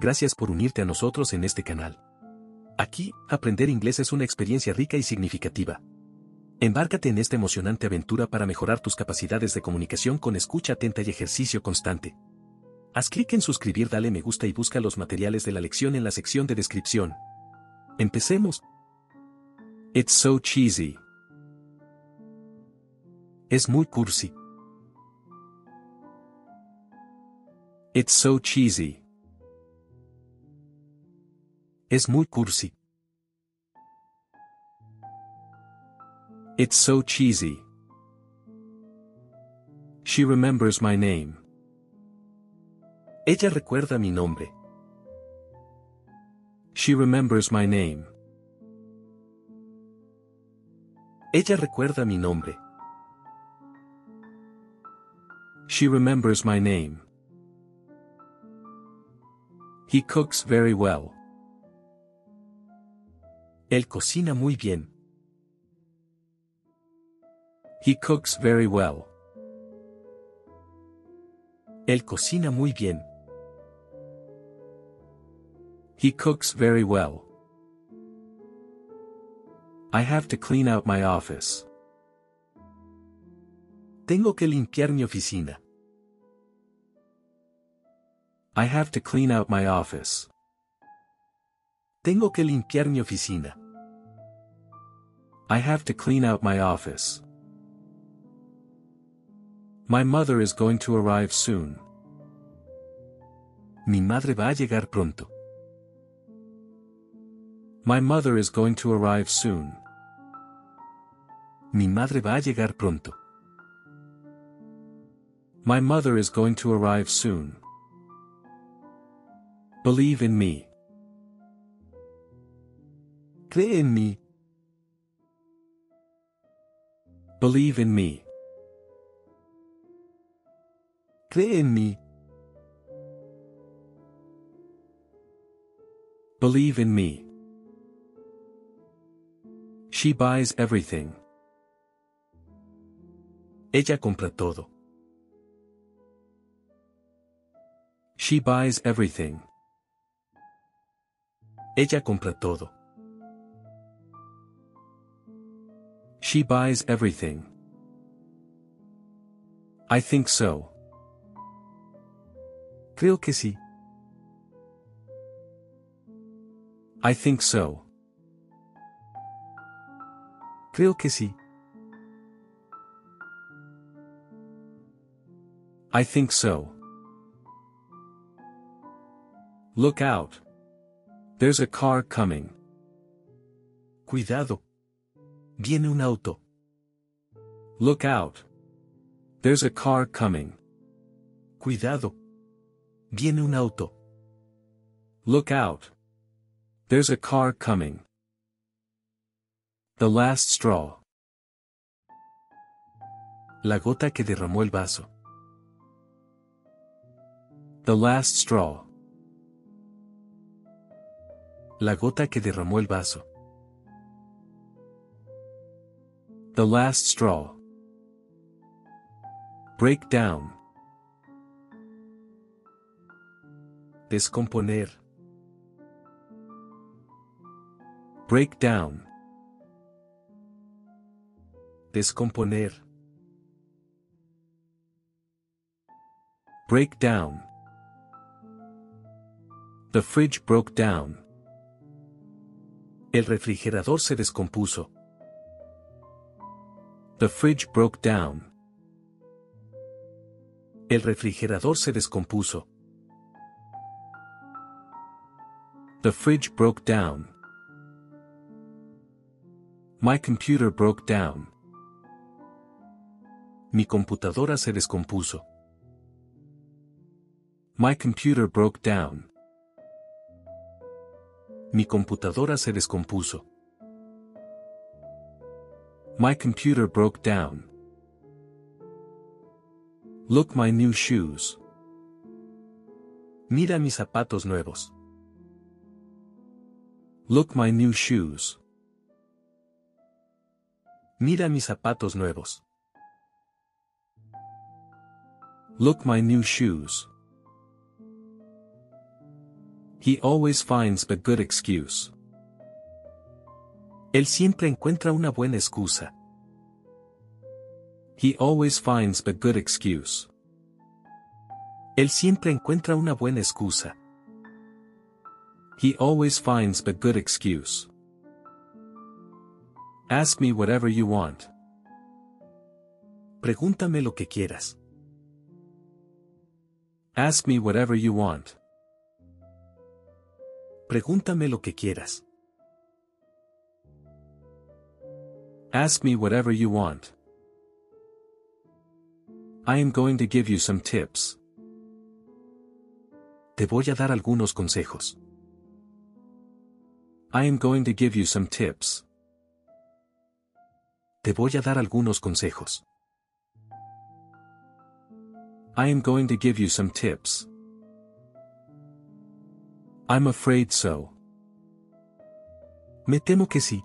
Gracias por unirte a nosotros en este canal. Aquí, aprender inglés es una experiencia rica y significativa. Embárcate en esta emocionante aventura para mejorar tus capacidades de comunicación con escucha atenta y ejercicio constante. Haz clic en suscribir, dale me gusta y busca los materiales de la lección en la sección de descripción. Empecemos. It's so cheesy. Es muy cursi. It's so cheesy. Es muy cursi. It's so cheesy. She remembers my name. Ella recuerda mi nombre. She remembers my name. Ella recuerda mi nombre. She remembers my name. He cooks very well. Él cocina muy bien. He cooks very well. Él cocina muy bien. He cooks very well. I have to clean out my office. Tengo que limpiar mi oficina. I have to clean out my office. Tengo que limpiar mi oficina. I have to clean out my office. My mother is going to arrive soon. Mi madre va a llegar pronto. My mother is going to arrive soon. Mi madre va a llegar pronto. My mother is going to arrive soon. Believe in me. Cree en mí. Believe in me. Cree en mí. Believe in me. She buys everything. Ella compra todo. She buys everything. Ella compra todo. She buys everything. I think so. Creo que sí. I think so. Creo que sí. I think so. Look out. There's a car coming. Cuidado. Viene un auto. Look out. There's a car coming. Cuidado. Viene un auto. Look out. There's a car coming. The last straw. La gota que derramó el vaso. The last straw. La gota que derramó el vaso. The last straw. Break down. Descomponer. Break down. Descomponer. Break down. The fridge broke down. El refrigerador se descompuso. The fridge broke down. El refrigerador se descompuso. The fridge broke down. My computer broke down. Mi computadora se descompuso. My computer broke down. Mi computadora se descompuso. My computer broke down. Look my new shoes. Mira mis zapatos nuevos. Look my new shoes. Mira mis zapatos nuevos. Look my new shoes. He always finds a good excuse. Él siempre encuentra una buena excusa. He always finds a good excuse. Él siempre encuentra una buena excusa. He always finds a good excuse. Ask me whatever you want. Pregúntame lo que quieras. Ask me whatever you want. Pregúntame lo que quieras. Ask me whatever you want. I am going to give you some tips. Te voy a dar algunos consejos. I am going to give you some tips. Te voy a dar algunos consejos. I am going to give you some tips. I'm afraid so. Me temo que sí.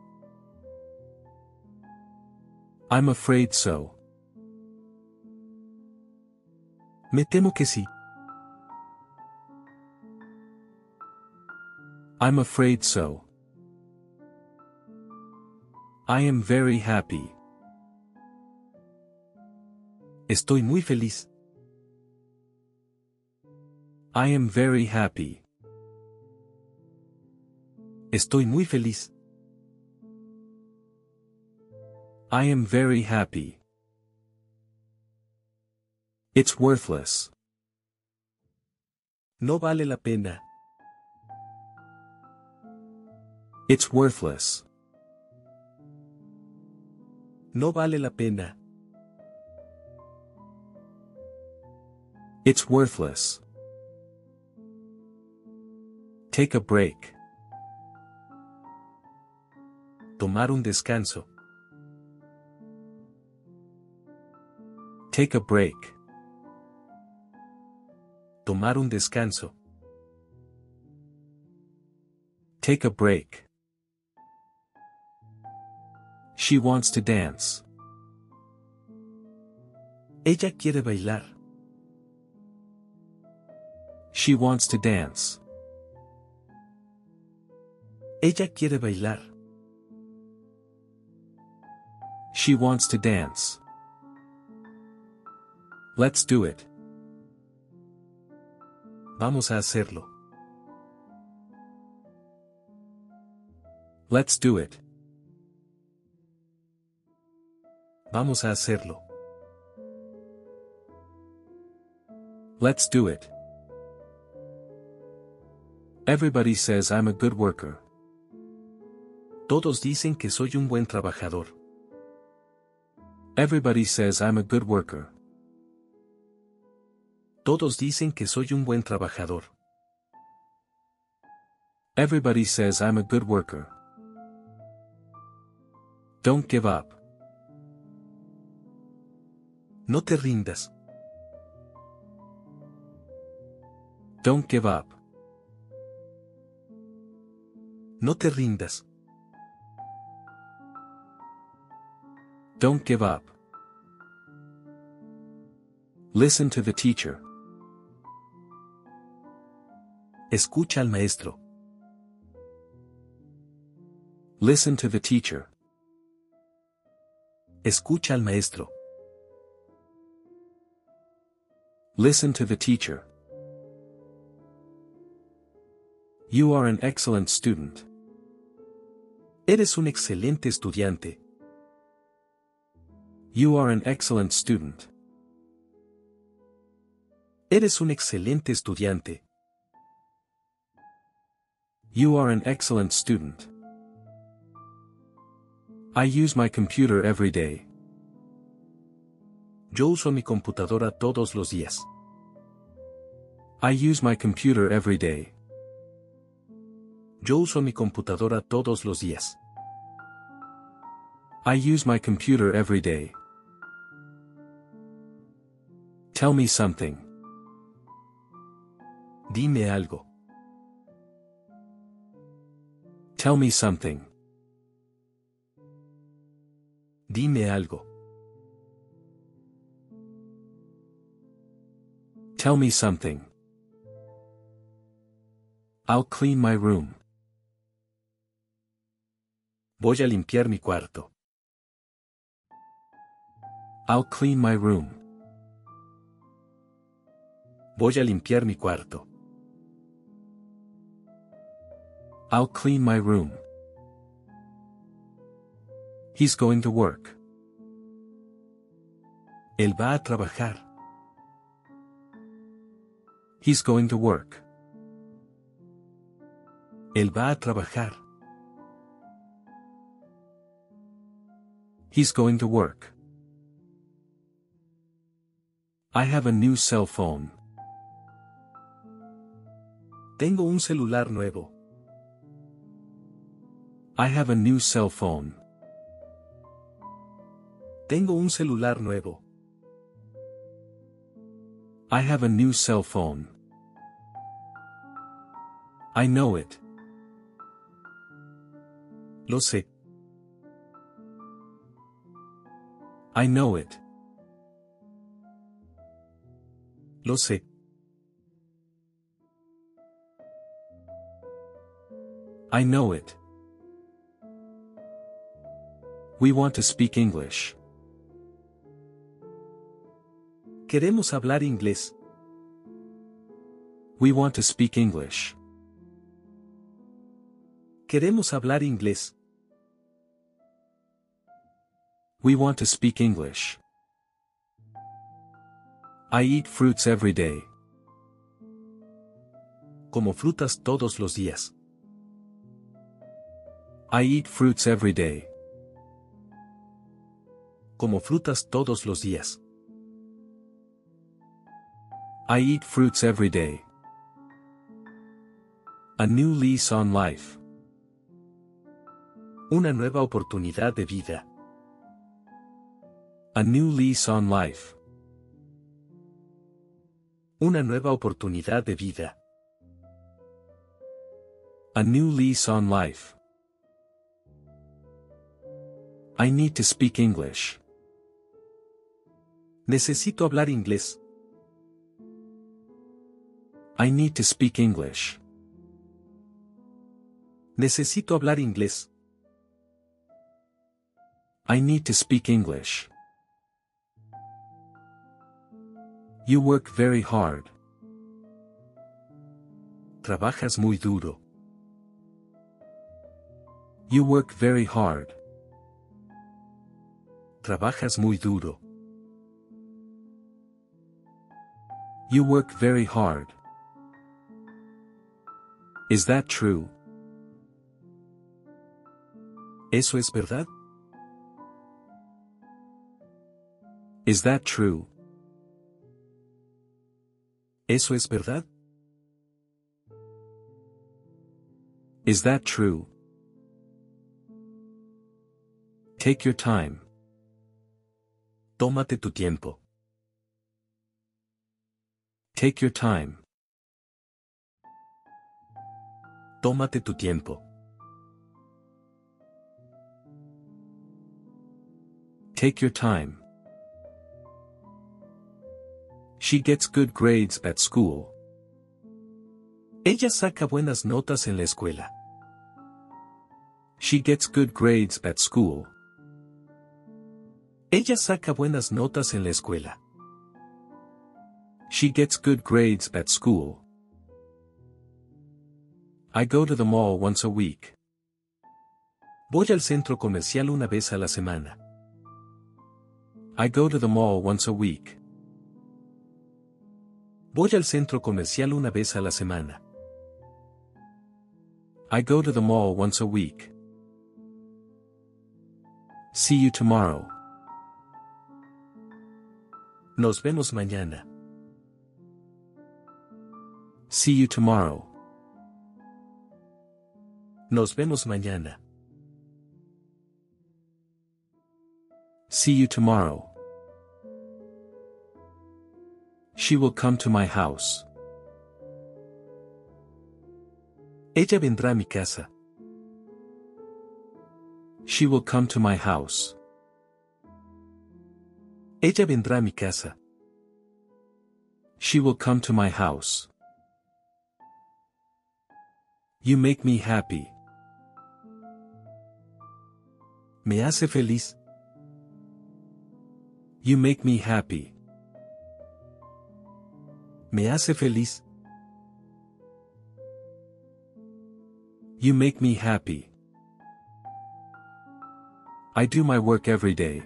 I'm afraid so. Me temo que sí. I'm afraid so. I am very happy. Estoy muy feliz. I am very happy. Estoy muy feliz. I am very happy. It's worthless. No vale la pena. It's worthless. No vale la pena. It's worthless. Take a break. Tomar un descanso. Take a break. Tomar un descanso. Take a break. She wants to dance. Ella quiere bailar. She wants to dance. Ella quiere bailar. She wants to dance. Let's do it. Vamos a hacerlo. Let's do it. Vamos a hacerlo. Let's do it. Everybody says I'm a good worker. Todos dicen que soy un buen trabajador. Everybody says I'm a good worker. Todos dicen que soy un buen trabajador. Everybody says I'm a good worker. Don't give up. No te rindas. Don't give up. No te rindas. Don't give up. Listen to the teacher. Escucha al maestro. Listen to the teacher. Escucha al maestro. Listen to the teacher. You are an excellent student. Eres un excelente estudiante. You are an excellent student. Eres un excelente estudiante. You are an excellent student. I use my computer every day. Yo uso mi computadora todos los días. I use my computer every day. Yo uso mi computadora todos los días. I use my computer every day. Tell me something. Dime algo. Tell me something. Dime algo. Tell me something. I'll clean my room. Voy a limpiar mi cuarto. I'll clean my room. Voy a limpiar mi cuarto. I'll clean my room. He's going to work. Él va a trabajar. He's going to work. Él va a trabajar. He's going to work. I have a new cell phone. Tengo un celular nuevo. I have a new cell phone. Tengo un celular nuevo. I have a new cell phone. I know it. Lo sé. I know it. Lo sé. I know it. We want to speak English. Queremos hablar inglés. We want to speak English. Queremos hablar inglés. We want to speak English. I eat fruits every day. Como frutas todos los días. I eat fruits every day. Como frutas todos los días. I eat fruits every day. A new lease on life. Una nueva oportunidad de vida. A new lease on life. Una nueva oportunidad de vida. A new lease on life. I need to speak English. Necesito hablar inglés. I need to speak English. Necesito hablar inglés. I need to speak English. You work very hard. Trabajas muy duro. You work very hard. Trabajas muy duro. You work very hard. Is that true? ¿Eso es verdad? Is that true? ¿Eso es verdad? Is that true? Take your time. Tómate tu tiempo. Take your time. Tómate tu tiempo. Take your time. She gets good grades at school. Ella saca buenas notas en la escuela. She gets good grades at school. Ella saca buenas notas en la escuela. She gets good grades at school. I go to the mall once a week. Voy al centro comercial una vez a la semana. I go to the mall once a week. Voy al centro comercial una vez a la semana. I go to the mall once a week. See you tomorrow. Nos vemos mañana. See you tomorrow. Nos vemos mañana. See you tomorrow. She will come to my house. Ella vendrá a mi casa. She will come to my house. Ella vendrá a mi casa. She will come to my house. You make me happy. Me hace feliz. You make me happy. Me hace feliz. You make me happy. I do my work every day.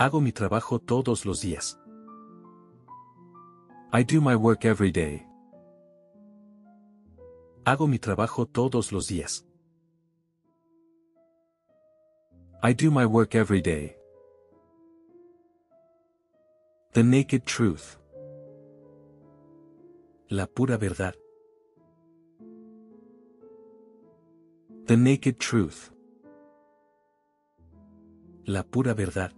Hago mi trabajo todos los días. I do my work every day. Hago mi trabajo todos los días. I do my work every day. The naked truth. La pura verdad. The naked truth. La pura verdad.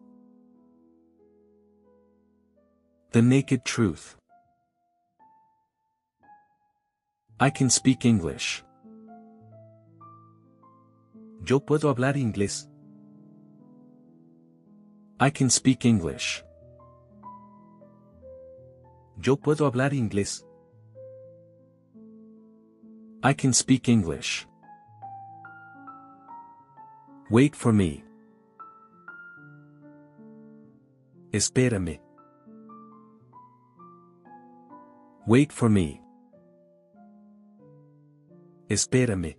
The naked truth. I can speak English. Yo puedo hablar inglés. I can speak English. Yo puedo hablar inglés. I can speak English. Wait for me. Espérame. Wait for me. Espérame.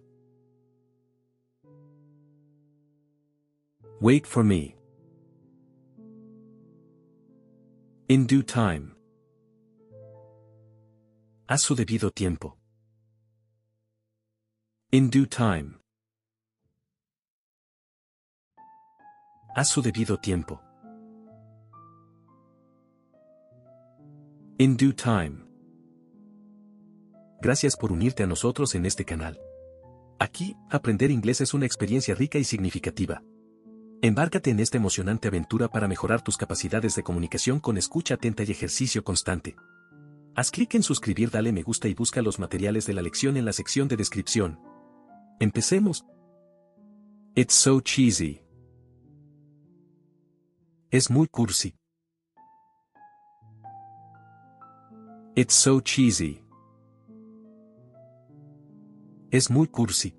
Wait for me. In due time. A su debido tiempo. In due time. A su debido tiempo. In due time. Gracias por unirte a nosotros en este canal. Aquí, aprender inglés es una experiencia rica y significativa. Embárcate en esta emocionante aventura para mejorar tus capacidades de comunicación con escucha atenta y ejercicio constante. Haz clic en suscribir, dale me gusta y busca los materiales de la lección en la sección de descripción. Empecemos. It's so cheesy. Es muy cursi. It's so cheesy. Es muy cursi.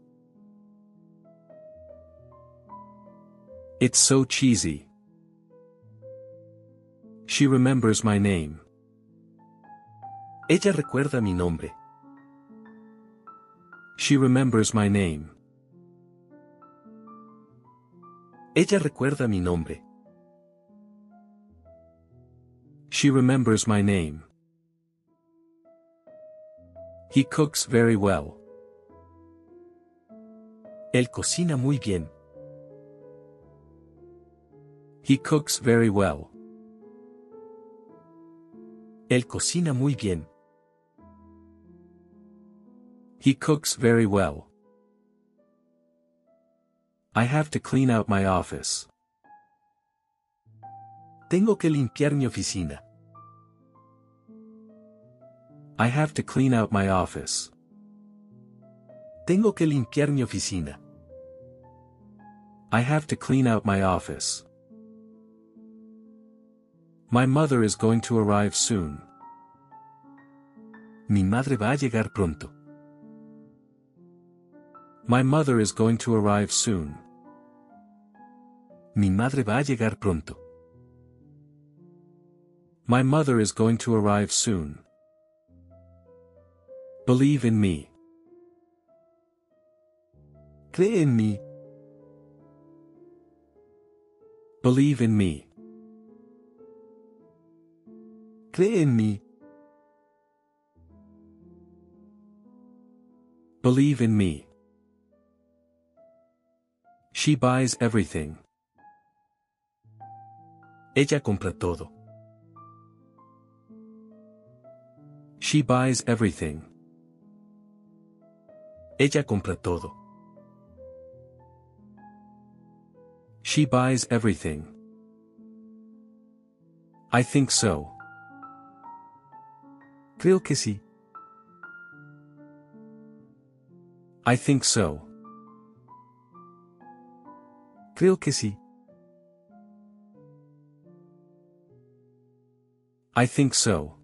It's so cheesy. She remembers my name. Ella recuerda mi nombre. She remembers my name. Ella recuerda mi nombre. She remembers my name. He cooks very well. Él cocina muy bien. He cooks very well. Él cocina muy bien. He cooks very well. I have to clean out my office. Tengo que limpiar mi oficina. I have to clean out my office. Tengo que limpiar mi oficina. I have to clean out my office. My mother is going to arrive soon. Mi madre va a llegar pronto. My mother is going to arrive soon. Mi madre va a llegar pronto. My mother is going to arrive soon. Believe in me. Cree en mí. Believe in me. Cree en mí. Believe in me. She buys everything. Ella compra todo. She buys everything. Ella compra todo. She buys everything. I think so. Creo que sí. I think so. Creo que sí. I think so.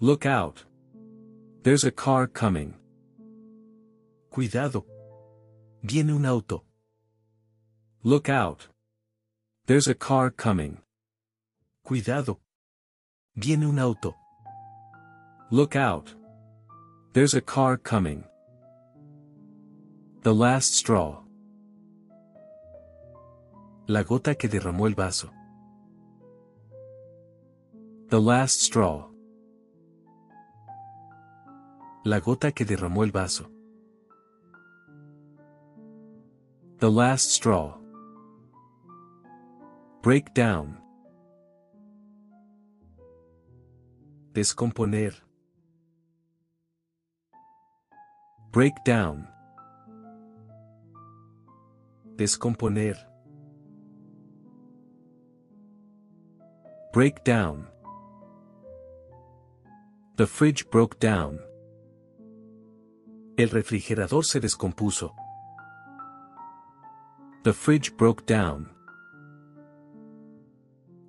Look out. There's a car coming. Cuidado. Viene un auto. Look out. There's a car coming. Cuidado. Viene un auto. Look out. There's a car coming. The last straw. La gota que derramó el vaso. The last straw. La gota que derramó el vaso. The last straw. Break down. Descomponer. Break down. Descomponer. Break down. The fridge broke down. El refrigerador se descompuso. The fridge broke down.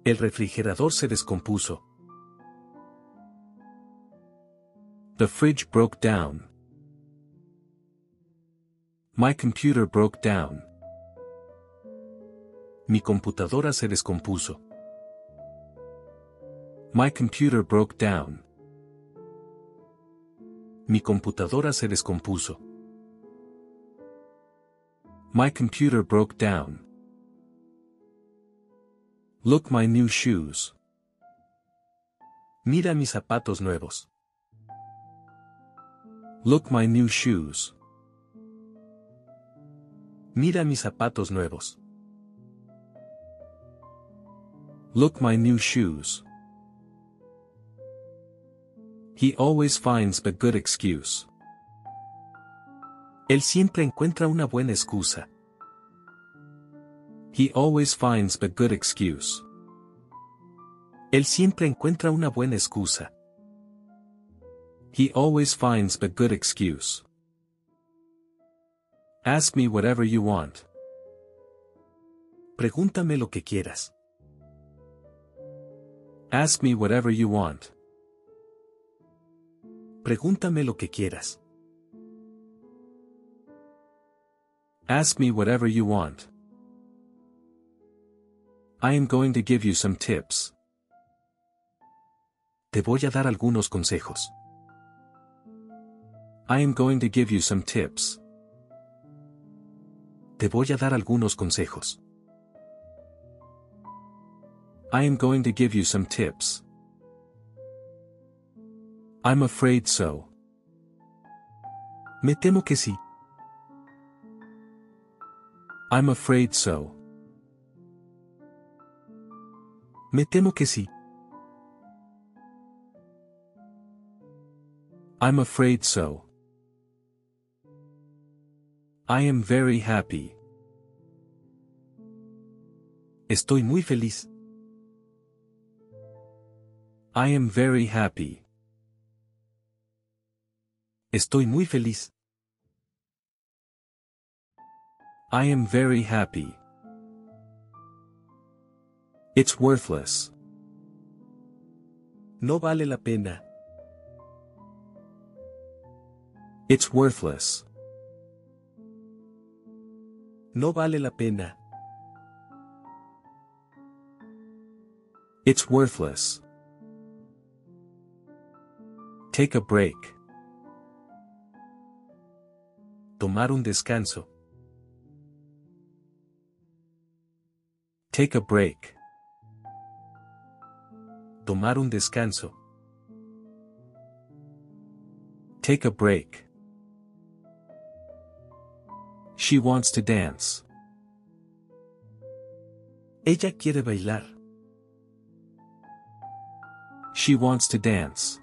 El refrigerador se descompuso. The fridge broke down. My computer broke down. Mi computadora se descompuso. My computer broke down. Mi computadora se descompuso. My computer broke down. Look my new shoes. Mira mis zapatos nuevos. Look my new shoes. Mira mis zapatos nuevos. Look my new shoes. He always finds a good excuse. Él siempre encuentra una buena excusa. He always finds a good excuse. Él siempre encuentra una buena excusa. He always finds a good excuse. Ask me whatever you want. Pregúntame lo que quieras. Ask me whatever you want. Pregúntame lo que quieras. Ask me whatever you want. I am going to give you some tips. Te voy a dar algunos consejos. I am going to give you some tips. Te voy a dar algunos consejos. I am going to give you some tips. I'm afraid so. Me temo que sí. I'm afraid so. Me temo que sí. I'm afraid so. I am very happy. Estoy muy feliz. I am very happy. Estoy muy feliz. I am very happy. It's worthless. No vale la pena. It's worthless. No vale la pena. It's worthless. Take a break. Tomar un descanso. Take a break. Tomar un descanso. Take a break. She wants to dance. Ella quiere bailar. She wants to dance.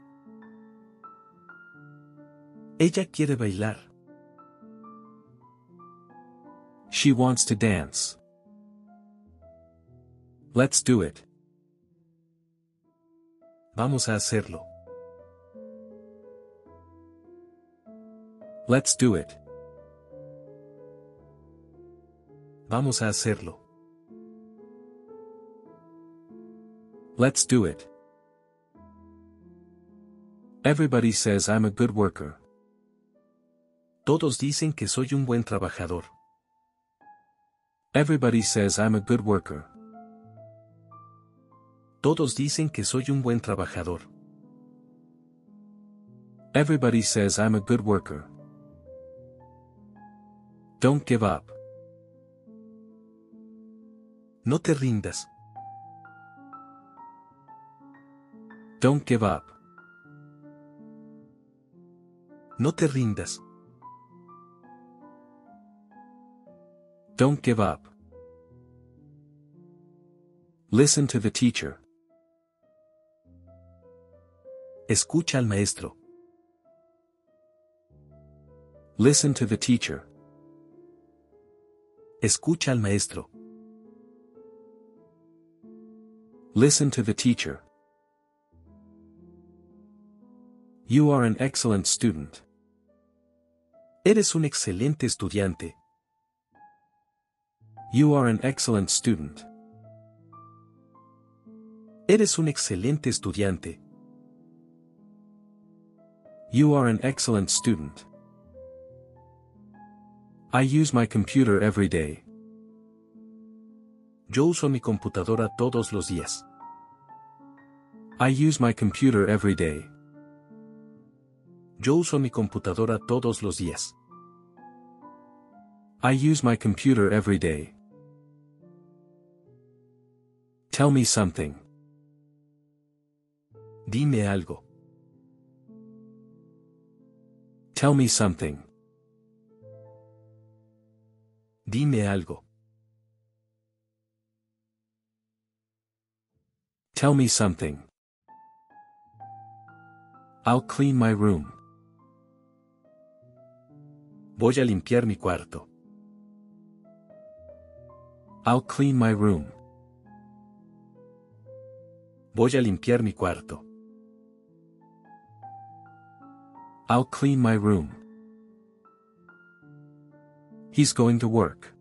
Ella quiere bailar. She wants to dance. Let's do it. Vamos a hacerlo. Let's do it. Vamos a hacerlo. Let's do it. Everybody says I'm a good worker. Todos dicen que soy un buen trabajador. Everybody says I'm a good worker. Todos dicen que soy un buen trabajador. Everybody says I'm a good worker. Don't give up. No te rindas. Don't give up. No te rindas. Don't give up. Listen to the teacher. Escucha al maestro. Listen to the teacher. Escucha al maestro. Listen to the teacher. You are an excellent student. Eres un excelente estudiante. You are an excellent student. Eres un excelente estudiante. You are an excellent student. I use my computer every day. Yo uso mi computadora todos los días. I use my computer every day. Yo uso mi computadora todos los días. I use my computer every day. Tell me something. Dime algo. Tell me something. Dime algo. Tell me something. I'll clean my room. Voy a limpiar mi cuarto. I'll clean my room. Voy a limpiar mi cuarto. I'll clean my room. He's going to work.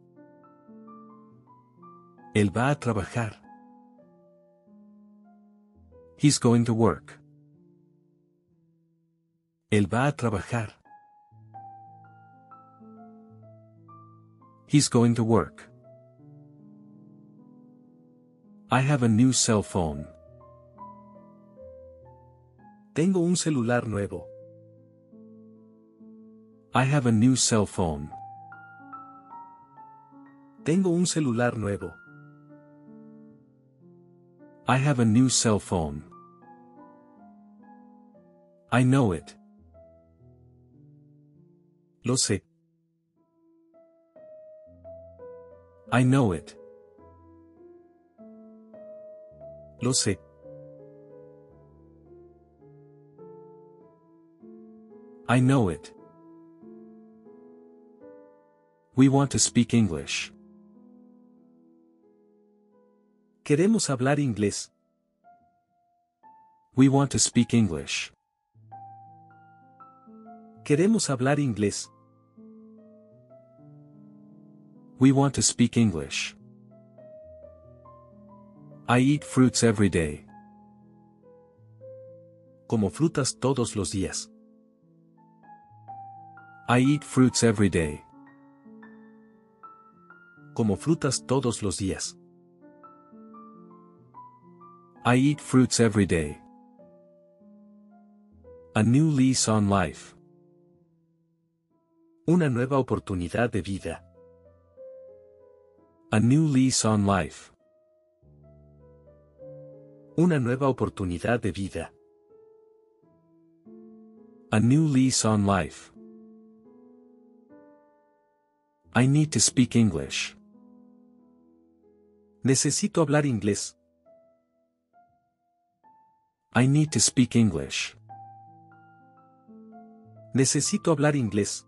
Él va a trabajar. He's going to work. Él va a trabajar. He's going to work. I have a new cell phone. Tengo un celular nuevo. I have a new cell phone. Tengo un celular nuevo. I have a new cell phone. I know it. Lo sé. I know it. Lo sé. I know it. We want to speak English. Queremos hablar inglés. We want to speak English. Queremos hablar inglés. We want to speak English. I eat fruits every day. Como frutas todos los días. I eat fruits every day. Como frutas todos los días. I eat fruits every day. A new lease on life. Una nueva oportunidad de vida. A new lease on life. Una nueva oportunidad de vida. A new lease on life. I need to speak English. Necesito hablar inglés. I need to speak English. Necesito hablar inglés.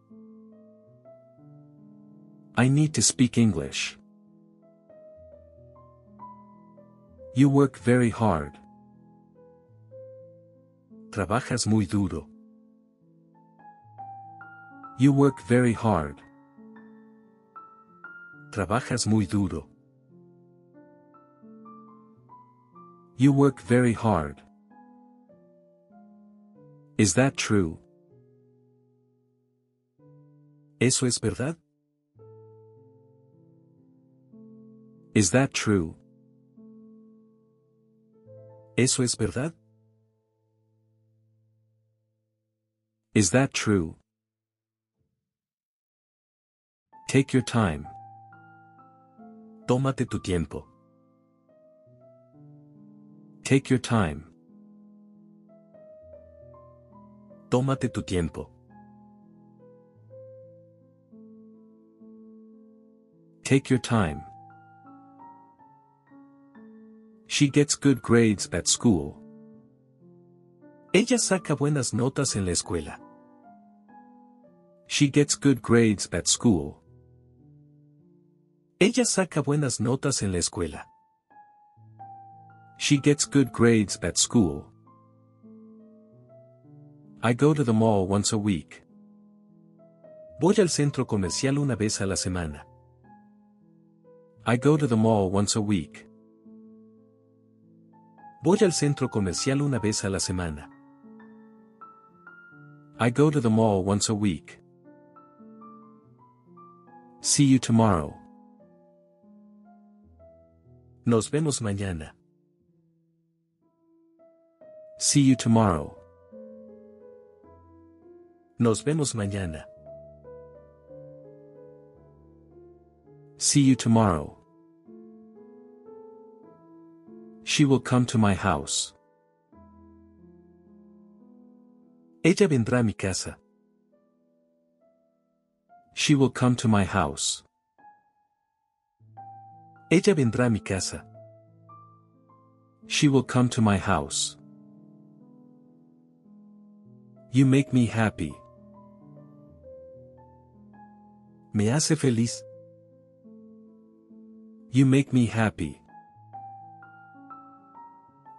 I need to speak English. You work very hard. Trabajas muy duro. You work very hard. Trabajas muy duro. You work very hard. Is that true? ¿Eso es verdad? Is that true? ¿Eso es verdad? Is that true? Take your time. Tómate tu tiempo. Take your time. Tómate tu tiempo. Take your time. She gets good grades at school. Ella saca buenas notas en la escuela. She gets good grades at school. Ella saca buenas notas en la escuela. She gets good grades at school. I go to the mall once a week. Voy al centro comercial una vez a la semana. I go to the mall once a week. Voy al centro comercial una vez a la semana. I go to the mall once a week. See you tomorrow. Nos vemos mañana. See you tomorrow. Nos vemos mañana. See you tomorrow. She will come to my house. Ella vendrá a mi casa. She will come to my house. Ella vendrá a mi casa. She will come to my house. You make me happy. Me hace feliz. You make me happy.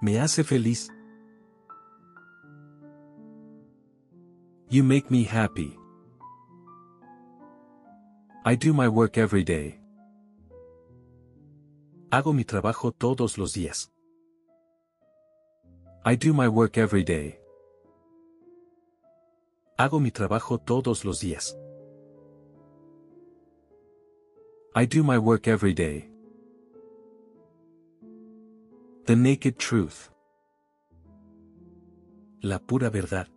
Me hace feliz. You make me happy. I do my work every day. Hago mi trabajo todos los días. I do my work every day. Hago mi trabajo todos los días. I do my work every day. The naked truth. La pura verdad.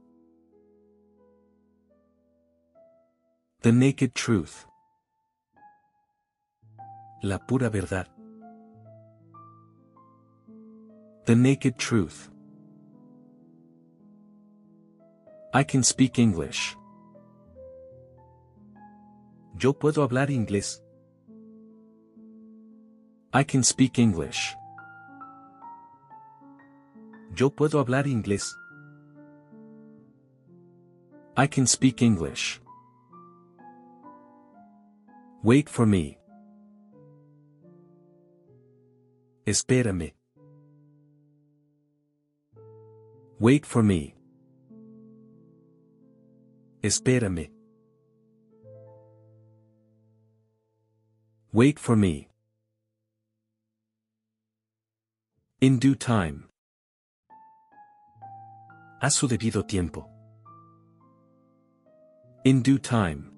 The naked truth. La pura verdad. The naked truth. I can speak English. Yo puedo hablar inglés. I can speak English. Yo puedo hablar inglés. I can speak English. Wait for me. Espérame. Wait for me. Espérame. Wait for me. In due time. A su debido tiempo. In due time.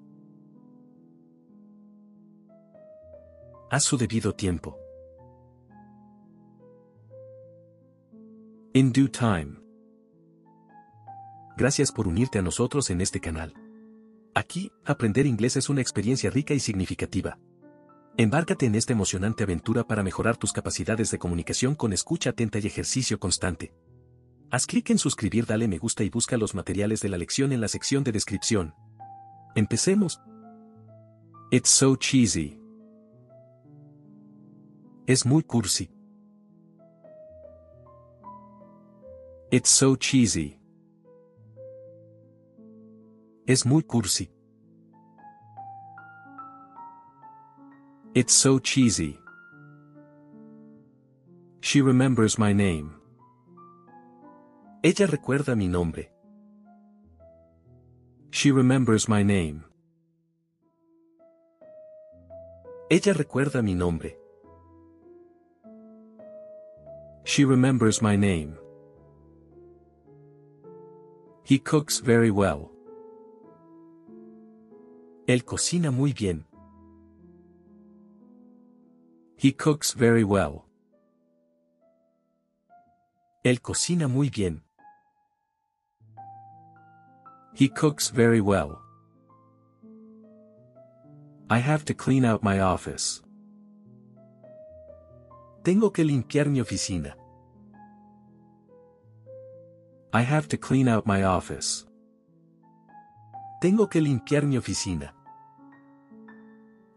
A su debido tiempo. In due time. Gracias por unirte a nosotros en este canal. Aquí, aprender inglés es una experiencia rica y significativa. Embárcate en esta emocionante aventura para mejorar tus capacidades de comunicación con escucha atenta y ejercicio constante. Haz clic en suscribir, dale me gusta y busca los materiales de la lección en la sección de descripción. Empecemos. It's so cheesy. Es muy cursi. It's so cheesy. Es muy cursi. It's so cheesy. She remembers my name. Ella recuerda mi nombre. She remembers my name. Ella recuerda mi nombre. She remembers my name. He cooks very well. Él cocina muy bien. He cooks very well. Él cocina muy bien. He cooks very well. I have to clean out my office. Tengo que limpiar mi oficina. I have to clean out my office. Tengo que limpiar mi oficina.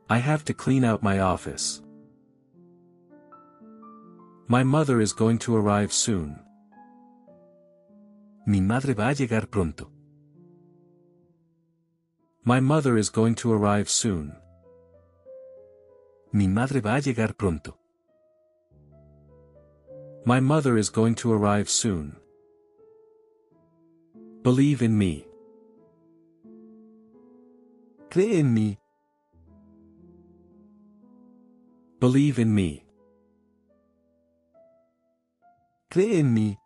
I have to clean out my office. My mother is going to arrive soon. Mi madre va a llegar pronto. My mother is going to arrive soon. Mi madre va a llegar pronto. My mother is going to arrive soon. Believe in me. Cree en mí. Believe in me. Cree en mí.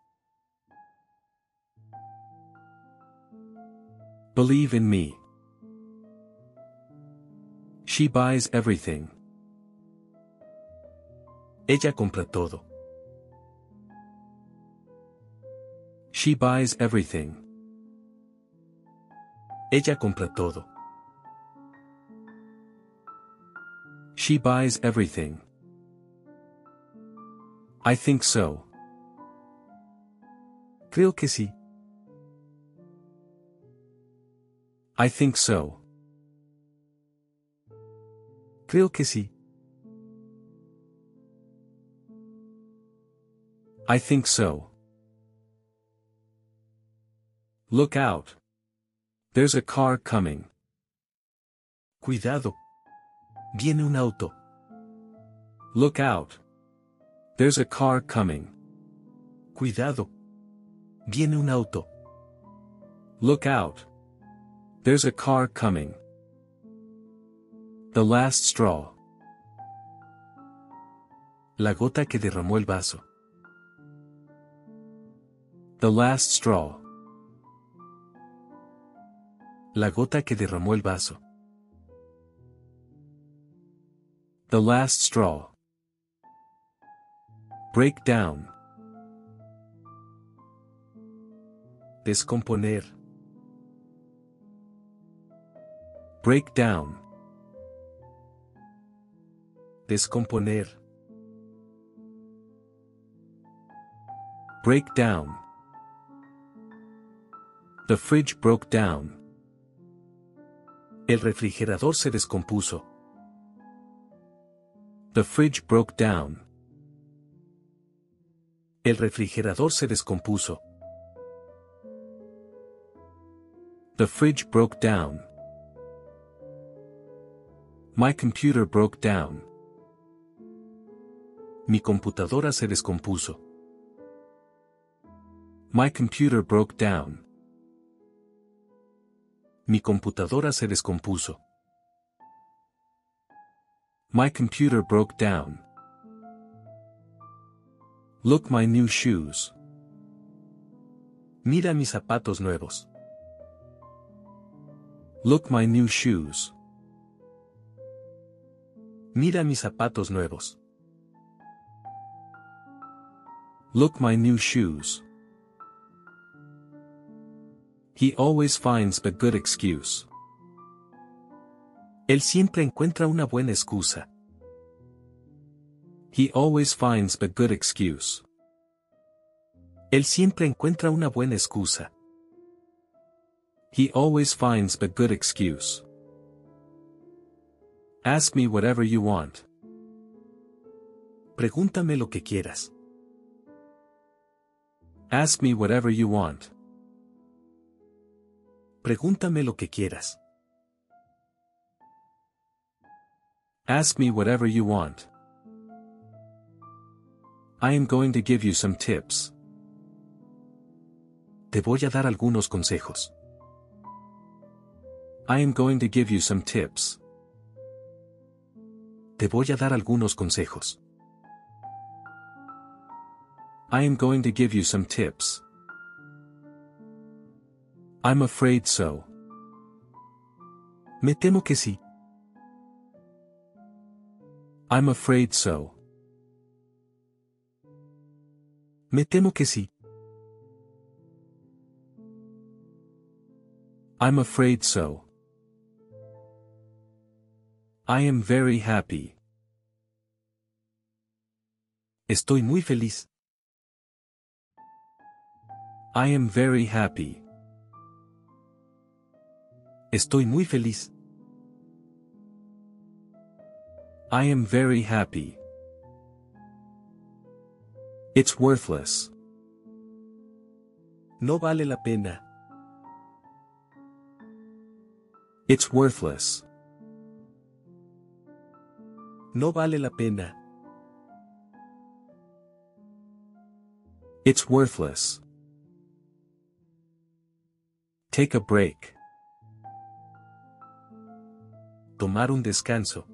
Believe in me. She buys everything. Ella compra todo. She buys everything. Ella compra todo. She buys everything. I think so. Creo que sí. I think so. Creo que sí. I think so. Look out. There's a car coming. Cuidado. Viene un auto. Look out. There's a car coming. Cuidado. Viene un auto. Look out. There's a car coming. The last straw. La gota que derramó el vaso. The last straw. La gota que derramó el vaso. The last straw. Break down. Descomponer. Break down. Descomponer. Break down. The fridge broke down. El refrigerador se descompuso. The fridge broke down. El refrigerador se descompuso. The fridge broke down. My computer broke down. Mi computadora se descompuso. My computer broke down. Mi computadora se descompuso. My computer broke down. Look my new shoes. Mira mis zapatos nuevos. Look my new shoes. Mira mis zapatos nuevos. Look my new shoes. He always finds a good excuse. Él siempre encuentra una buena excusa. He always finds a good excuse. Él siempre encuentra una buena excusa. He always finds a good excuse. Ask me whatever you want. Pregúntame lo que quieras. Ask me whatever you want. Pregúntame lo que quieras. Ask me whatever you want. I am going to give you some tips. Te voy a dar algunos consejos. I am going to give you some tips. Te voy a dar algunos consejos. I am going to give you some tips. I'm afraid so. Me temo que sí. I'm afraid so. Me temo que sí. I'm afraid so. I am very happy. Estoy muy feliz. I am very happy. Estoy muy feliz. I am very happy. It's worthless. No vale la pena. It's worthless. No vale la pena. It's worthless. Take a break. Tomar un descanso.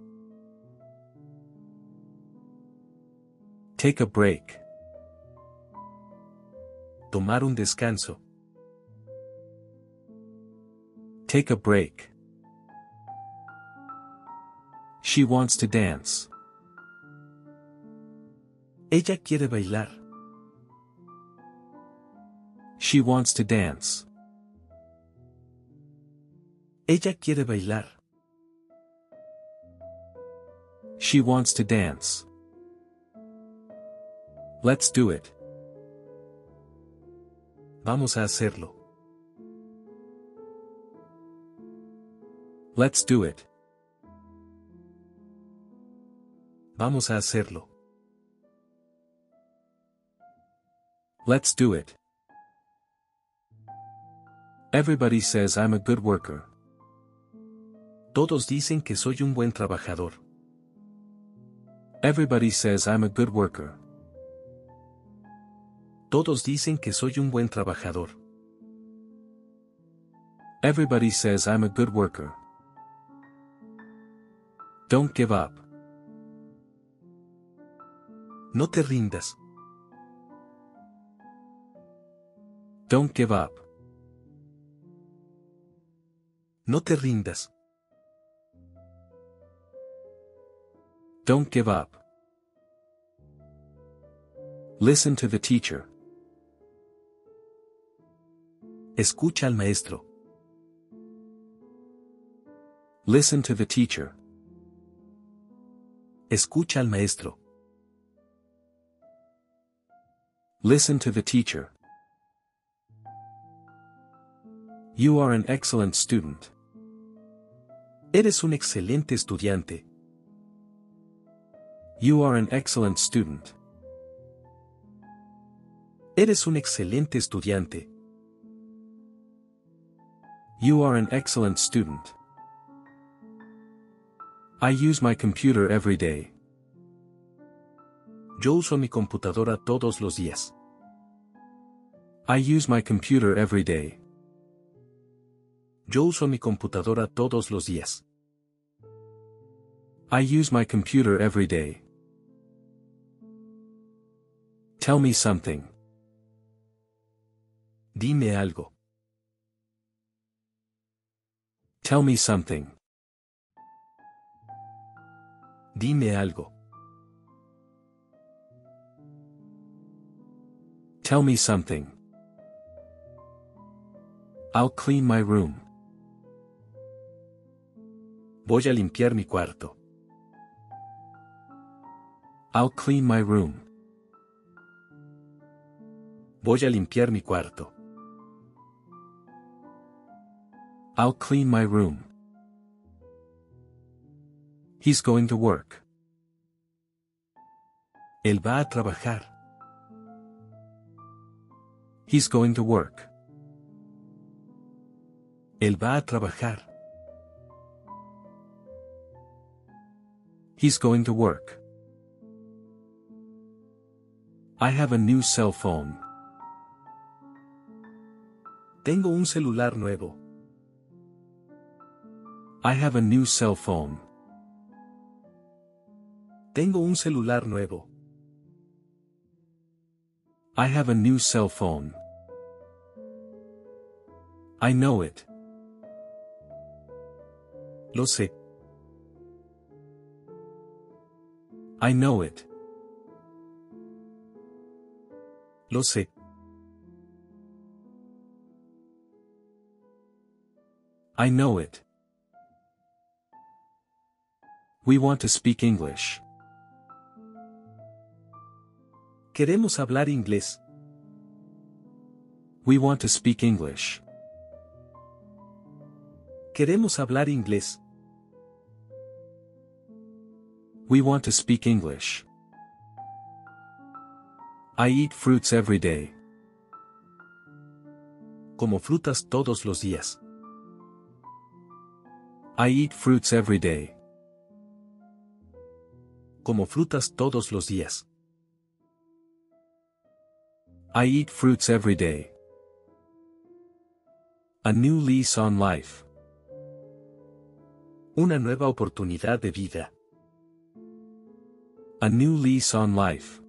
Take a break. Tomar un descanso. Take a break. She wants to dance. Ella quiere bailar. She wants to dance. Ella quiere bailar. She wants to dance. Let's do it. Vamos a hacerlo. Let's do it. Vamos a hacerlo. Let's do it. Everybody says I'm a good worker. Todos dicen que soy un buen trabajador. Everybody says I'm a good worker. Todos dicen que soy un buen trabajador. Everybody says I'm a good worker. Don't give up. No te rindas. Don't give up. No te rindas. Don't give up. Listen to the teacher. Escucha al maestro. Listen to the teacher. Escucha al maestro. Listen to the teacher. You are an excellent student. Eres un excelente estudiante. You are an excellent student. Eres un excelente estudiante. You are an excellent student. I use my computer every day. Yo uso mi computadora todos los días. I use my computer every day. Yo uso mi computadora todos los días. I use my computer every day. Tell me something. Dime algo. Tell me something. Dime algo. Tell me something. I'll clean my room. Voy a limpiar mi cuarto. I'll clean my room. Voy a limpiar mi cuarto. I'll clean my room. He's going to work. Él va a trabajar. He's going to work. Él va a trabajar. He's going to work. I have a new cell phone. Tengo un celular nuevo. I have a new cell phone. Tengo un celular nuevo. I have a new cell phone. I know it. Lo sé. I know it. Lo sé. I know it. We want to speak English. Queremos hablar inglés. We want to speak English. Queremos hablar inglés. We want to speak English. I eat fruits every day. Como frutas todos los días. I eat fruits every day. Como frutas todos los días. I eat fruits every day. A new lease on life. Una nueva oportunidad de vida. A new lease on life.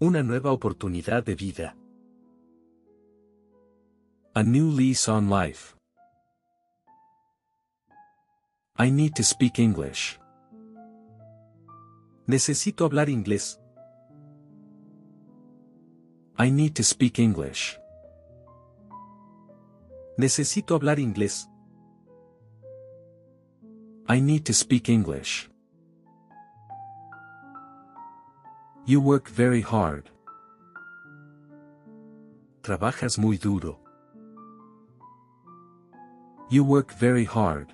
Una nueva oportunidad de vida. A new lease on life. I need to speak English. Necesito hablar inglés. I need to speak English. Necesito hablar inglés. I need to speak English. You work very hard. Trabajas muy duro. You work very hard.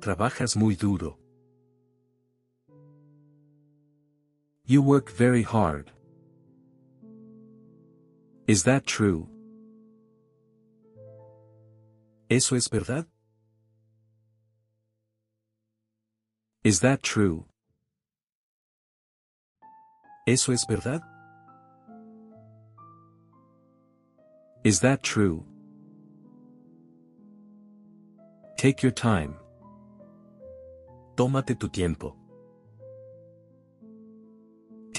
Trabajas muy duro. You work very hard. Is that true? ¿Eso es verdad? Is that true? ¿Eso es verdad? Is that true? Take your time. Tómate tu tiempo.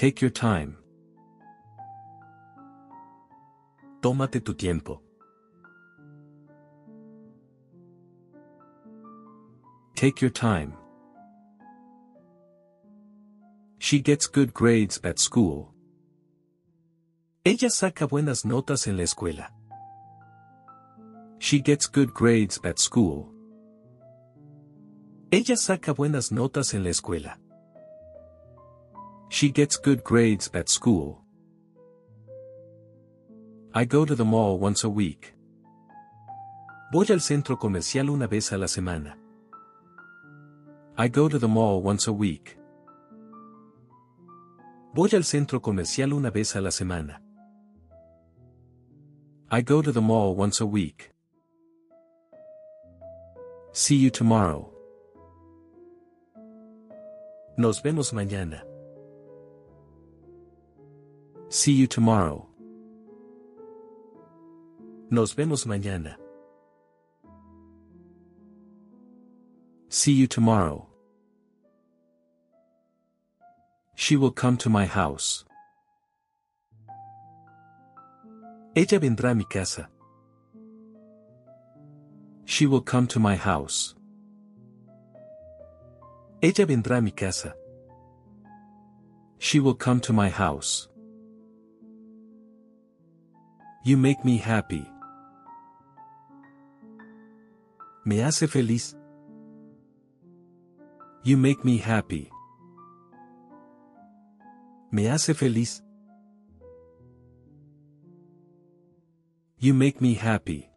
Take your time. Tómate tu tiempo. Take your time. She gets good grades at school. Ella saca buenas notas en la escuela. She gets good grades at school. Ella saca buenas notas en la escuela. She gets good grades at school. I go to the mall once a week. Voy al centro comercial una vez a la semana. I go to the mall once a week. Voy al centro comercial una vez a la semana. I go to the mall once a week. See you tomorrow. Nos vemos mañana. See you tomorrow. Nos vemos mañana. See you tomorrow. She will come to my house. Ella vendrá a mi casa. She will come to my house. Ella vendrá a mi casa. She will come to my house. You make me happy. Me hace feliz. You make me happy. Me hace feliz. You make me happy.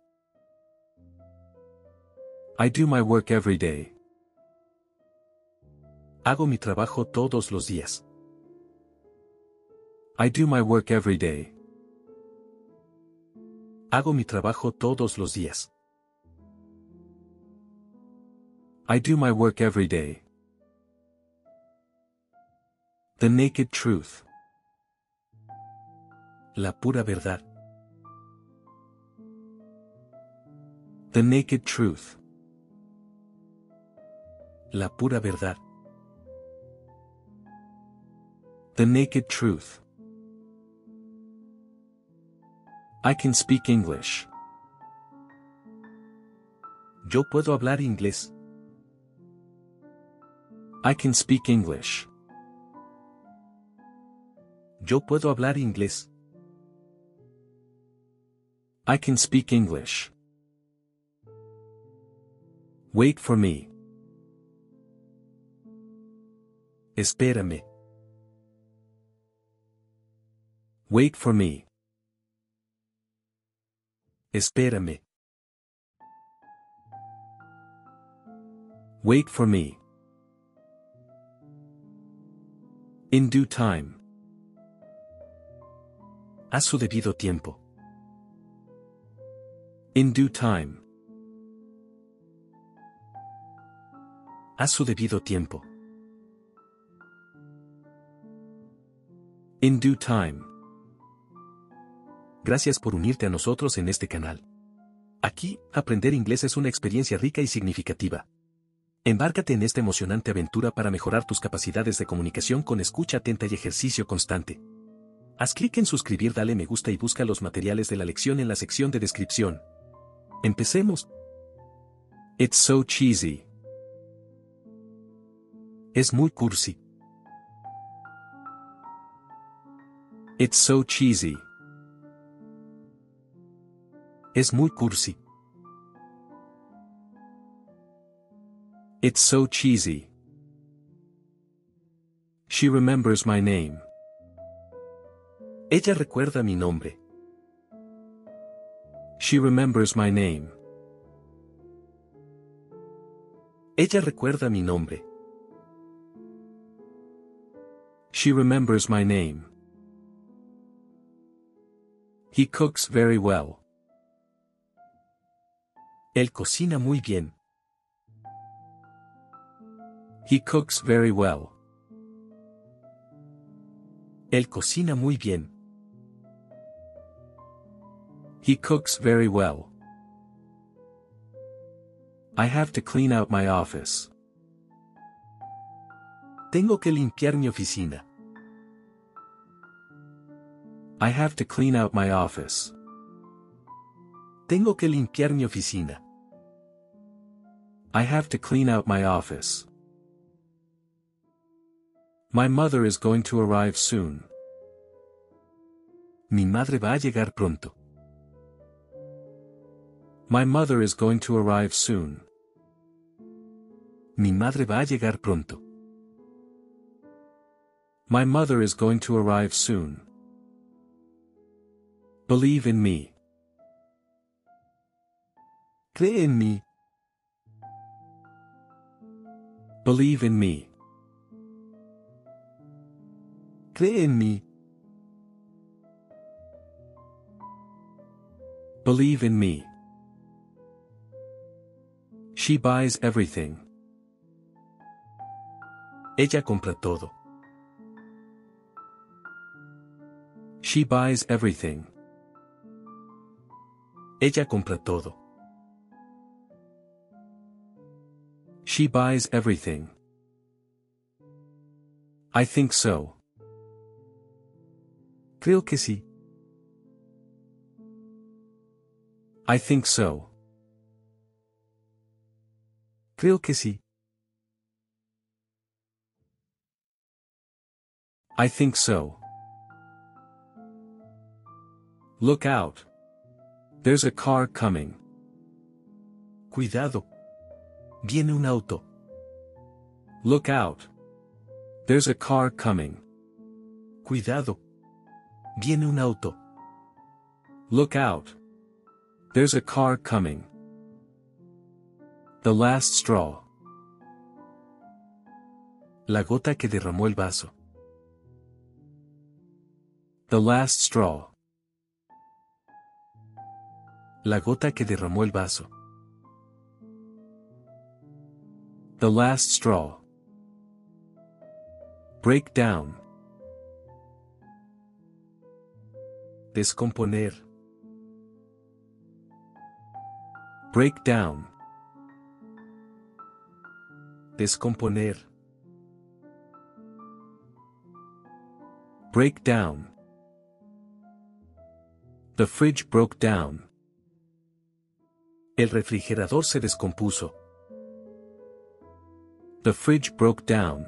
I do my work every day. Hago mi trabajo todos los días. I do my work every day. Hago mi trabajo todos los días. I do my work every day. The naked truth. La pura verdad. The naked truth. La pura verdad. The naked truth. I can speak English. Yo puedo hablar inglés. I can speak English. Yo puedo hablar inglés. I can speak English. Wait for me. Espérame. Wait for me. Espérame. Wait for me. In due time. A su debido tiempo. In due time. A su debido tiempo. In due time. Gracias por unirte a nosotros en este canal. Aquí, aprender inglés es una experiencia rica y significativa. Embárcate en esta emocionante aventura para mejorar tus capacidades de comunicación con escucha atenta y ejercicio constante. Haz clic en suscribir, dale me gusta y busca los materiales de la lección en la sección de descripción. Empecemos. It's so cheesy. Es muy cursi. It's so cheesy. Es muy cursi. It's so cheesy. She remembers my name. Ella recuerda mi nombre. She remembers my name. Ella recuerda mi nombre. She remembers my name. He cooks very well. Él cocina muy bien. He cooks very well. Él cocina muy bien. He cooks very well. I have to clean out my office. Tengo que limpiar mi oficina. I have to clean out my office. Tengo que limpiar mi oficina. I have to clean out my office. My mother is going to arrive soon. Mi madre va a llegar pronto. My mother is going to arrive soon. Mi madre va a llegar pronto. My mother is going to arrive soon. Believe in me. Cree en mí. Believe in me. Cree en mí. Believe in me. She buys everything. Ella compra todo. She buys everything. Ella compra todo. She buys everything. I think so. Creo que sí. I think so. Creo que sí. I think so. Look out. There's a car coming. Cuidado. Viene un auto. Look out. There's a car coming. Cuidado. Viene un auto. Look out. There's a car coming. The last straw. La gota que derramó el vaso. The last straw. La gota que derramó el vaso. The last straw. Break down. Descomponer. Break down. Descomponer. Break down. The fridge broke down. El refrigerador se descompuso. The fridge broke down.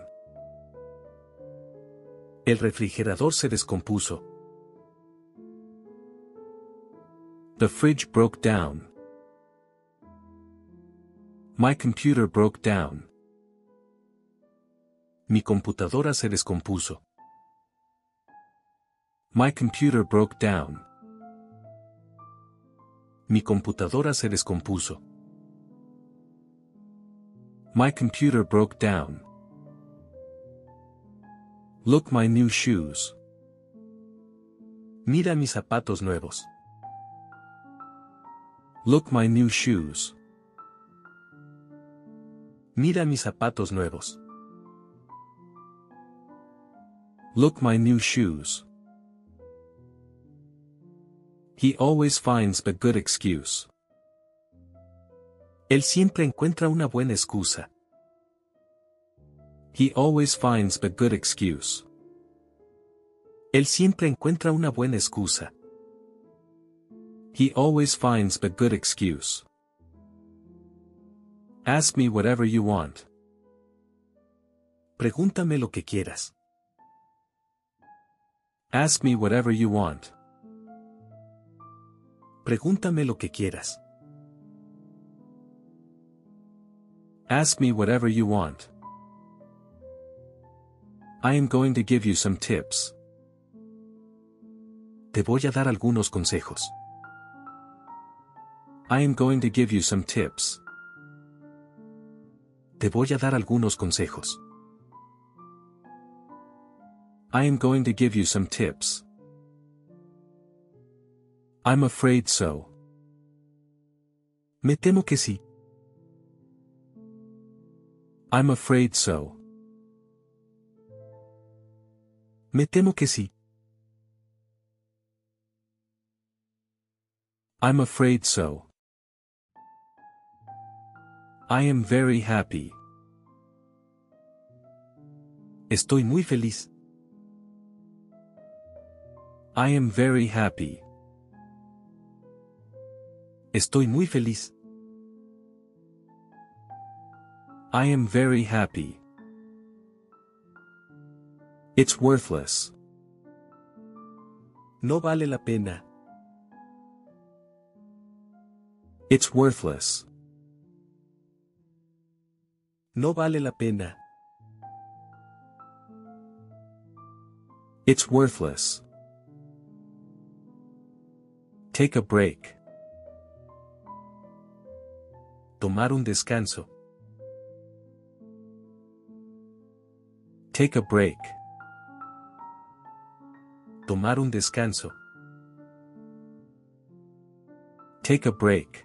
El refrigerador se descompuso. The fridge broke down. My computer broke down. Mi computadora se descompuso. My computer broke down. Mi computadora se descompuso. My computer broke down. Look my new shoes. Mira mis zapatos nuevos. Look my new shoes. Mira mis zapatos nuevos. Look my new shoes. He always finds a good excuse. Él siempre encuentra una buena excusa. He always finds a good excuse. Él siempre encuentra una buena excusa. He always finds a good excuse. Ask me whatever you want. Pregúntame lo que quieras. Ask me whatever you want. Pregúntame lo que quieras. Ask me whatever you want. I am going to give you some tips. Te voy a dar algunos consejos. I am going to give you some tips. Te voy a dar algunos consejos. I am going to give you some tips. I'm afraid so. Me temo que sí. I'm afraid so. Me temo que sí. I'm afraid so. I am very happy. Estoy muy feliz. I am very happy. Estoy muy feliz. I am very happy. It's worthless. No vale la pena. It's worthless. No vale la pena. It's worthless. Take a break. Tomar un descanso. Take a break. Tomar un descanso. Take a break.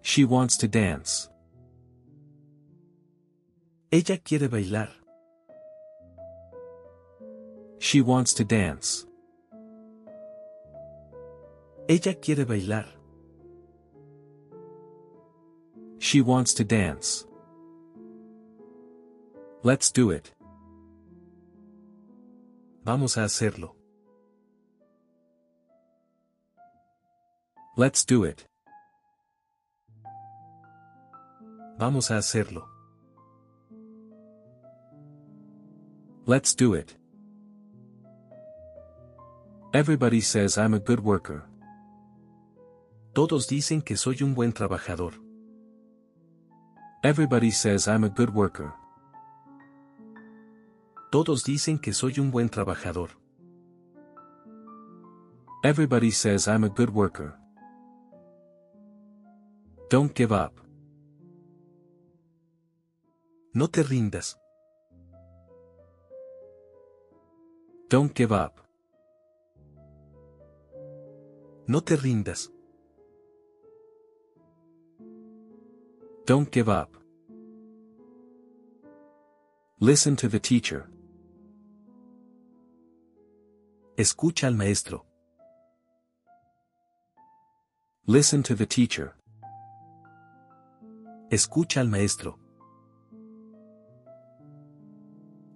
She wants to dance. Ella quiere bailar. She wants to dance. Ella quiere bailar. She wants to dance. Let's do it. Vamos a hacerlo. Let's do it. Vamos a hacerlo. Let's do it. Everybody says I'm a good worker. Todos dicen que soy un buen trabajador. Everybody says I'm a good worker. Todos dicen que soy un buen trabajador. Everybody says I'm a good worker. Don't give up. No te rindas. Don't give up. No te rindas. Don't give up. Listen to the teacher. Escucha al maestro. Listen to the teacher. Escucha al maestro.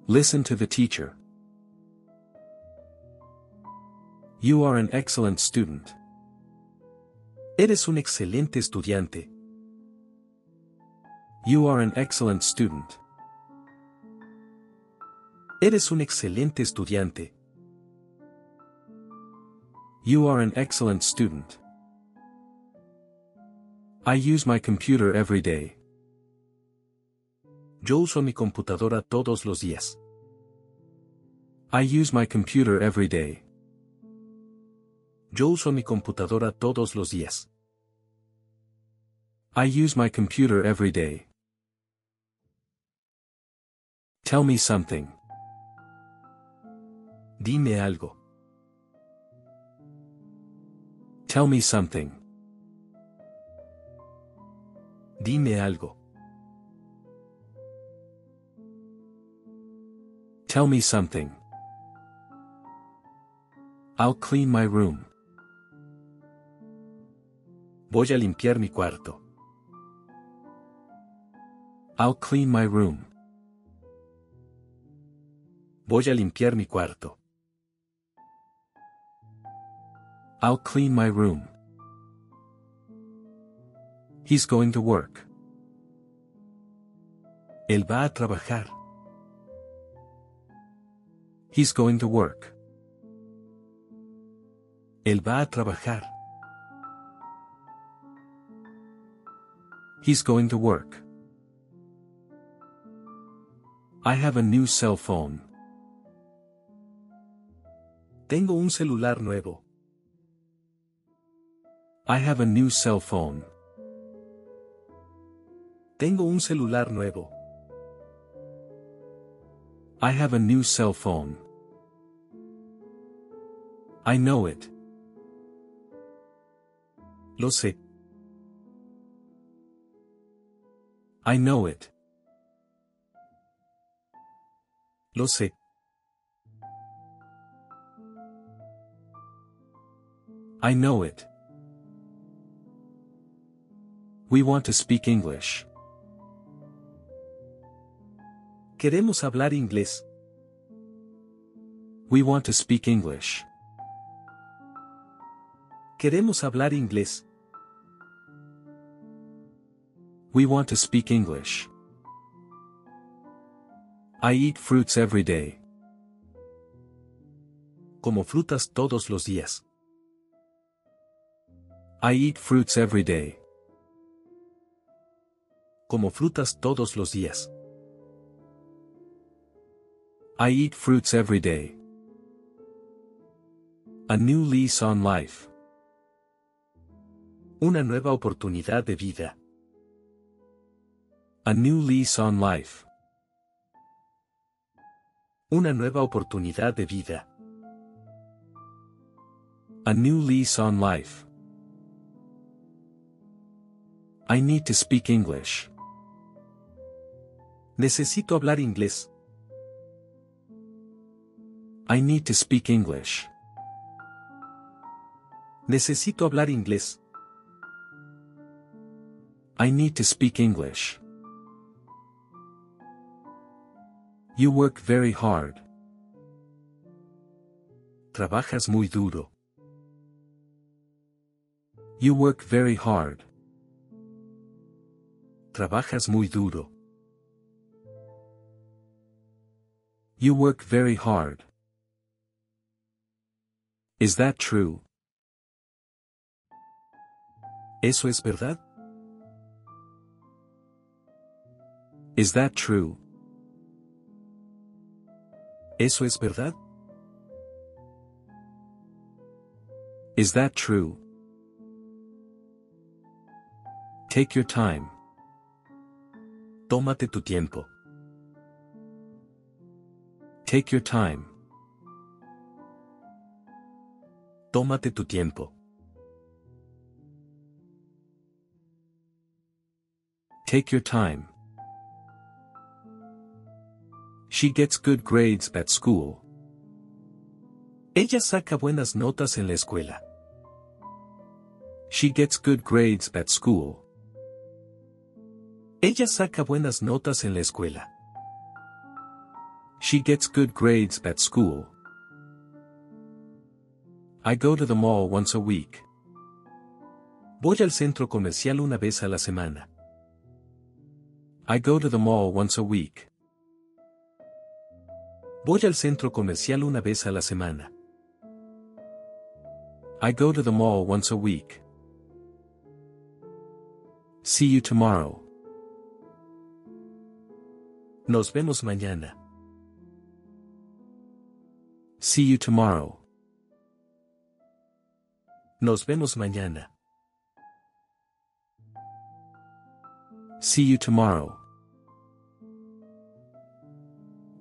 Listen to the teacher. You are an excellent student. Eres un excelente estudiante. You are an excellent student. Eres un excelente estudiante. You are an excellent student. I use my computer every day. Yo uso mi computadora todos los días. I use my computer every day. Yo uso mi computadora todos los días. I use my computer every day. Tell me something. Dime algo. Tell me something. Dime algo. Tell me something. I'll clean my room. Voy a limpiar mi cuarto. I'll clean my room. Voy a limpiar mi cuarto. I'll clean my room. He's going to work. Él va a trabajar. He's going to work. Él va a trabajar. He's going to work. I have a new cell phone. Tengo un celular nuevo. I have a new cell phone. Tengo un celular nuevo. I have a new cell phone. I know it. Lo sé. I know it. Lo sé. I know it. We want to speak English. Queremos hablar inglés. We want to speak English. Queremos hablar inglés. We want to speak English. I eat fruits every day. Como frutas todos los días. I eat fruits every day. Como frutas todos los días. I eat fruits every day. A new lease on life. Una nueva oportunidad de vida. A new lease on life. Una nueva oportunidad de vida. A new lease on life. I need to speak English. Necesito hablar inglés. I need to speak English. Necesito hablar inglés. I need to speak English. You work very hard. Trabajas muy duro. You work very hard. Trabajas muy duro. You work very hard. Is that true? ¿Eso es verdad? Is that true? ¿Eso es verdad? Is that true? Take your time. Tómate tu tiempo. Take your time. Tómate tu tiempo. Take your time. She gets good grades at school. Ella saca buenas notas en la escuela. She gets good grades at school. Ella saca buenas notas en la escuela. She gets good grades at school. I go to the mall once a week. Voy al centro comercial una vez a la semana. I go to the mall once a week. Voy al centro comercial una vez a la semana. I go to the mall once a week. See you tomorrow. Nos vemos mañana. See you tomorrow. Nos vemos mañana. See you tomorrow.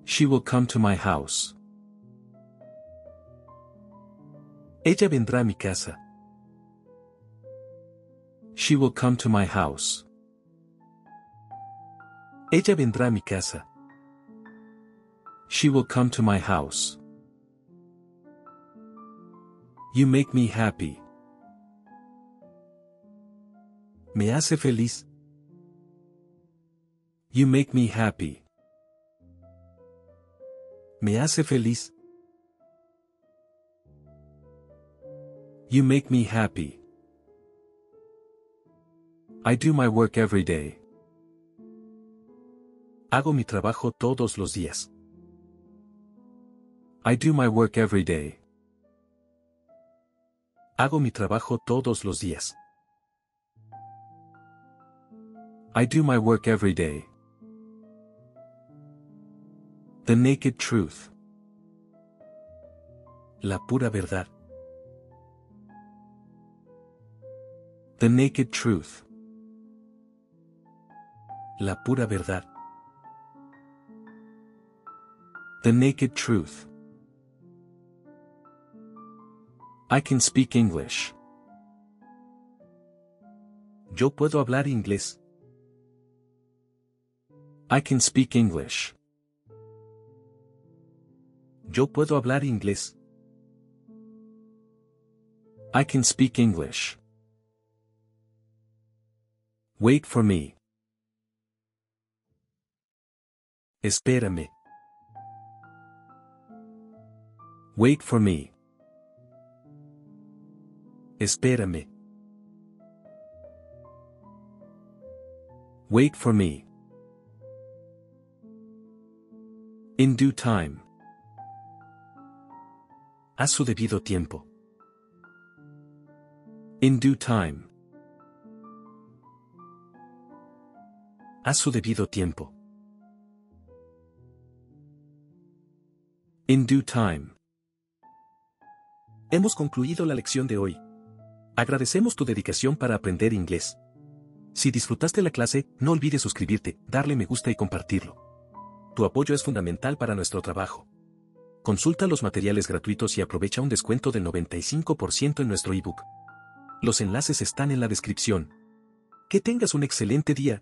She will come to my house. Ella vendrá a mi casa. She will come to my house. Ella vendrá a mi casa. She will come to my house. You make me happy. Me hace feliz. You make me happy. Me hace feliz. You make me happy. I do my work every day. Hago mi trabajo todos los días. I do my work every day. Hago mi trabajo todos los días. I do my work every day. The naked truth. La pura verdad. The naked truth. La pura verdad. The naked truth. I can speak English. Yo puedo hablar inglés. I can speak English. Yo puedo hablar inglés. I can speak English. Wait for me. Espérame. Wait for me. Espérame. Wait for me. In due time. A su debido tiempo. In due time. A su debido tiempo. In due time. Hemos concluido la lección de hoy. Agradecemos tu dedicación para aprender inglés. Si disfrutaste la clase, no olvides suscribirte, darle me gusta y compartirlo. Tu apoyo es fundamental para nuestro trabajo. Consulta los materiales gratuitos y aprovecha un descuento del 95% en nuestro ebook. Los enlaces están en la descripción. Que tengas un excelente día.